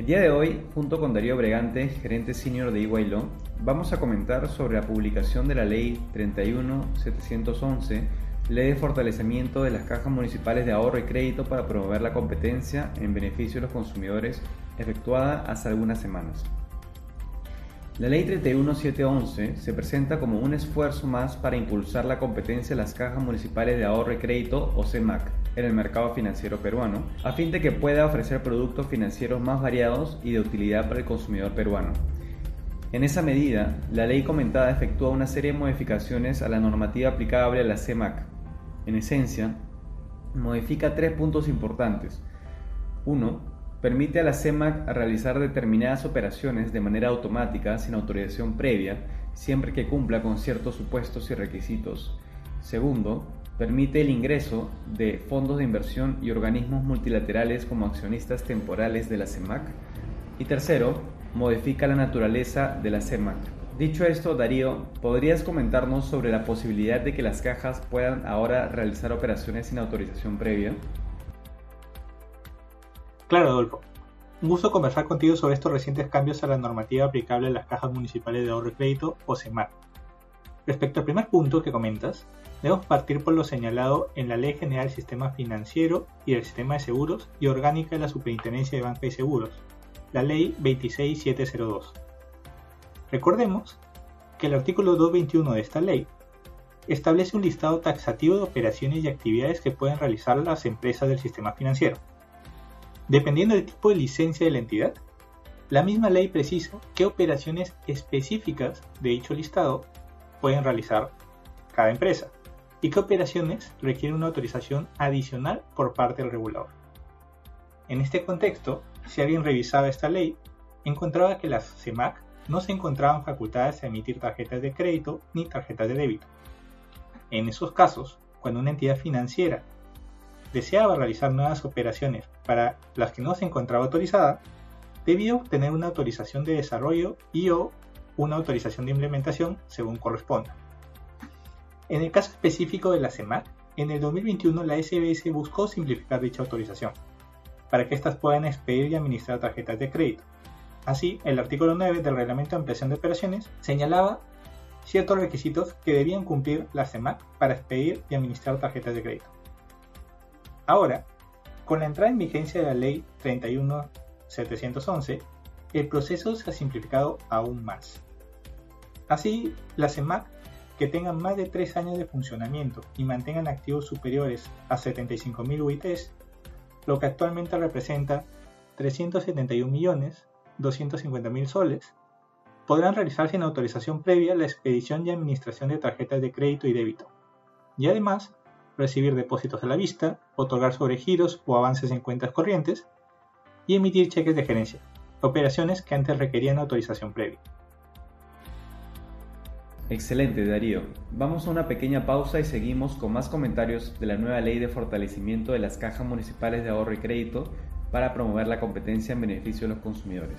El día de hoy, junto con Darío Bregante, gerente senior de EY vamos a comentar sobre la publicación de la Ley 31711, Ley de Fortalecimiento de las Cajas Municipales de Ahorro y Crédito para promover la competencia en beneficio de los consumidores, efectuada hace algunas semanas. La Ley 31711 se presenta como un esfuerzo más para impulsar la competencia de las Cajas Municipales de Ahorro y Crédito, o CEMAC, en el mercado financiero peruano, a fin de que pueda ofrecer productos financieros más variados y de utilidad para el consumidor peruano. En esa medida, la ley comentada efectúa una serie de modificaciones a la normativa aplicable a la CEMAC. En esencia, modifica tres puntos importantes. 1. Permite a la CEMAC realizar determinadas operaciones de manera automática sin autorización previa, siempre que cumpla con ciertos supuestos y requisitos. Segundo, permite el ingreso de fondos de inversión y organismos multilaterales como accionistas temporales de la CEMAC. Y tercero, modifica la naturaleza de la CEMAC. Dicho esto, Darío, ¿podrías comentarnos sobre la posibilidad de que las cajas puedan ahora realizar operaciones sin autorización previa? Claro, Adolfo. Un gusto conversar contigo sobre estos recientes cambios a la normativa aplicable a las cajas municipales de ahorro y crédito o CEMAC. Respecto al primer punto que comentas, Debemos partir por lo señalado en la Ley General del Sistema Financiero y del Sistema de Seguros y Orgánica de la Superintendencia de Banca y Seguros, la Ley 26702. Recordemos que el artículo 221 de esta ley establece un listado taxativo de operaciones y actividades que pueden realizar las empresas del sistema financiero. Dependiendo del tipo de licencia de la entidad, la misma ley precisa qué operaciones específicas de dicho listado pueden realizar cada empresa y qué operaciones requieren una autorización adicional por parte del regulador. En este contexto, si alguien revisaba esta ley, encontraba que las CEMAC no se encontraban facultadas a emitir tarjetas de crédito ni tarjetas de débito. En esos casos, cuando una entidad financiera deseaba realizar nuevas operaciones para las que no se encontraba autorizada, debía obtener una autorización de desarrollo y o una autorización de implementación según corresponda. En el caso específico de la CEMAC, en el 2021 la SBS buscó simplificar dicha autorización, para que éstas puedan expedir y administrar tarjetas de crédito. Así, el artículo 9 del Reglamento de Ampliación de Operaciones señalaba ciertos requisitos que debían cumplir la CEMAC para expedir y administrar tarjetas de crédito. Ahora, con la entrada en vigencia de la Ley 31711, el proceso se ha simplificado aún más. Así, la CEMAC que tengan más de 3 años de funcionamiento y mantengan activos superiores a 75.000 UITs, lo que actualmente representa 371.250.000 soles, podrán realizar sin autorización previa la expedición y administración de tarjetas de crédito y débito, y además recibir depósitos a la vista, otorgar sobregiros o avances en cuentas corrientes, y emitir cheques de gerencia, operaciones que antes requerían autorización previa. Excelente, Darío. Vamos a una pequeña pausa y seguimos con más comentarios de la nueva ley de fortalecimiento de las cajas municipales de ahorro y crédito para promover la competencia en beneficio de los consumidores.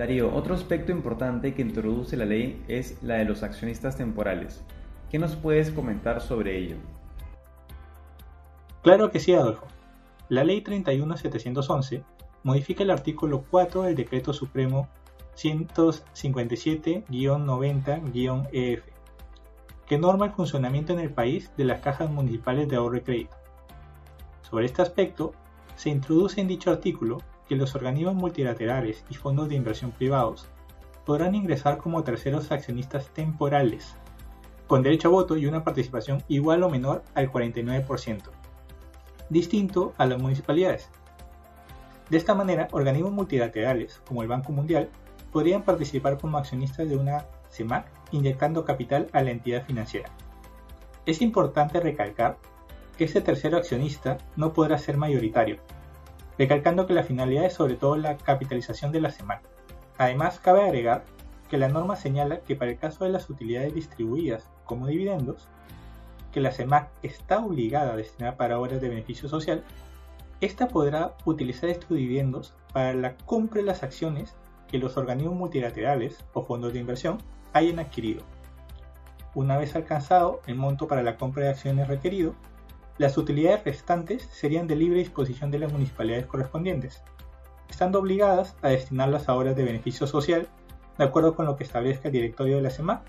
Darío, otro aspecto importante que introduce la ley es la de los accionistas temporales. ¿Qué nos puedes comentar sobre ello? Claro que sí, Adolfo. La Ley 31711 modifica el artículo 4 del Decreto Supremo 157-90-EF, que norma el funcionamiento en el país de las cajas municipales de ahorro y crédito. Sobre este aspecto, se introduce en dicho artículo que los organismos multilaterales y fondos de inversión privados podrán ingresar como terceros accionistas temporales, con derecho a voto y una participación igual o menor al 49%, distinto a las municipalidades. De esta manera, organismos multilaterales, como el Banco Mundial, podrían participar como accionistas de una CEMAC inyectando capital a la entidad financiera. Es importante recalcar que este tercero accionista no podrá ser mayoritario, recalcando que la finalidad es sobre todo la capitalización de la CEMAC. Además, cabe agregar que la norma señala que para el caso de las utilidades distribuidas como dividendos, que la CEMAC está obligada a destinar para obras de beneficio social, ésta podrá utilizar estos dividendos para la compra de las acciones que los organismos multilaterales o fondos de inversión hayan adquirido. Una vez alcanzado el monto para la compra de acciones requerido, las utilidades restantes serían de libre disposición de las municipalidades correspondientes, estando obligadas a destinarlas a obras de beneficio social de acuerdo con lo que establezca el directorio de la SEMA,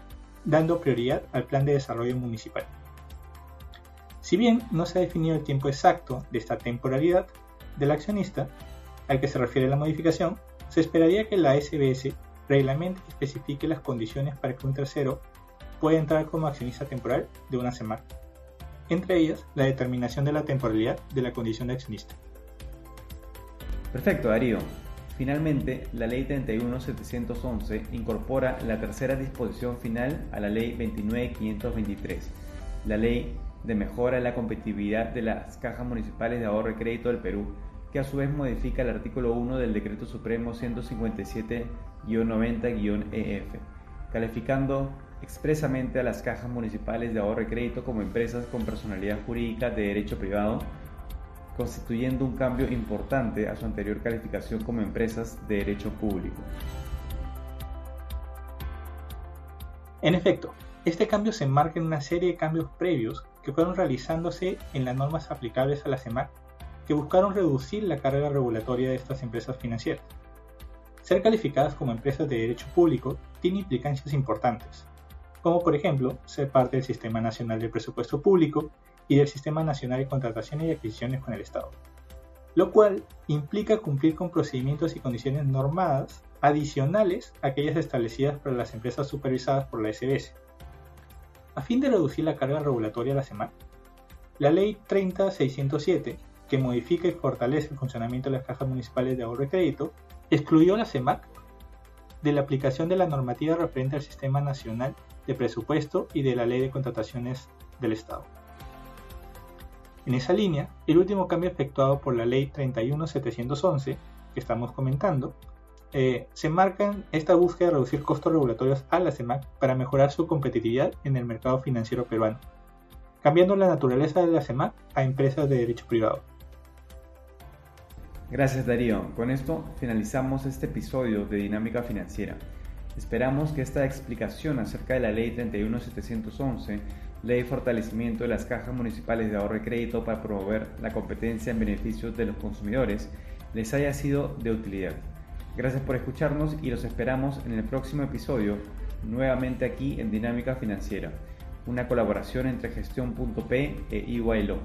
dando prioridad al plan de desarrollo municipal. Si bien no se ha definido el tiempo exacto de esta temporalidad del accionista al que se refiere la modificación, se esperaría que la SBS reglamente especifique las condiciones para que un tercero pueda entrar como accionista temporal de una semana, entre ellas la determinación de la temporalidad de la condición de accionista. Perfecto, Darío. Finalmente, la Ley 31711 incorpora la tercera disposición final a la Ley 29523, la Ley de Mejora de la Competitividad de las Cajas Municipales de Ahorro y Crédito del Perú, que a su vez modifica el artículo 1 del Decreto Supremo 157-90-EF, calificando expresamente a las cajas municipales de ahorro y crédito como empresas con personalidad jurídica de derecho privado, constituyendo un cambio importante a su anterior calificación como empresas de derecho público. En efecto, este cambio se enmarca en una serie de cambios previos que fueron realizándose en las normas aplicables a la CEMAC que buscaron reducir la carga regulatoria de estas empresas financieras. Ser calificadas como empresas de derecho público tiene implicancias importantes, como por ejemplo ser parte del Sistema Nacional de Presupuesto Público y del Sistema Nacional de Contrataciones y Adquisiciones con el Estado, lo cual implica cumplir con procedimientos y condiciones normadas adicionales a aquellas establecidas para las empresas supervisadas por la SBS. A fin de reducir la carga regulatoria a la semana, la Ley 30607 que modifica y fortalece el funcionamiento de las cajas municipales de ahorro y crédito, excluyó la CEMAC de la aplicación de la normativa referente al Sistema Nacional de Presupuesto y de la Ley de Contrataciones del Estado. En esa línea, el último cambio efectuado por la Ley 31711, que estamos comentando, eh, se marca esta búsqueda de reducir costos regulatorios a la CEMAC para mejorar su competitividad en el mercado financiero peruano, cambiando la naturaleza de la CEMAC a empresas de derecho privado. Gracias Darío. Con esto finalizamos este episodio de Dinámica Financiera. Esperamos que esta explicación acerca de la Ley 31711, Ley de Fortalecimiento de las Cajas Municipales de Ahorro y Crédito para promover la competencia en beneficio de los consumidores, les haya sido de utilidad. Gracias por escucharnos y los esperamos en el próximo episodio, nuevamente aquí en Dinámica Financiera, una colaboración entre Gestión.p e EYLO.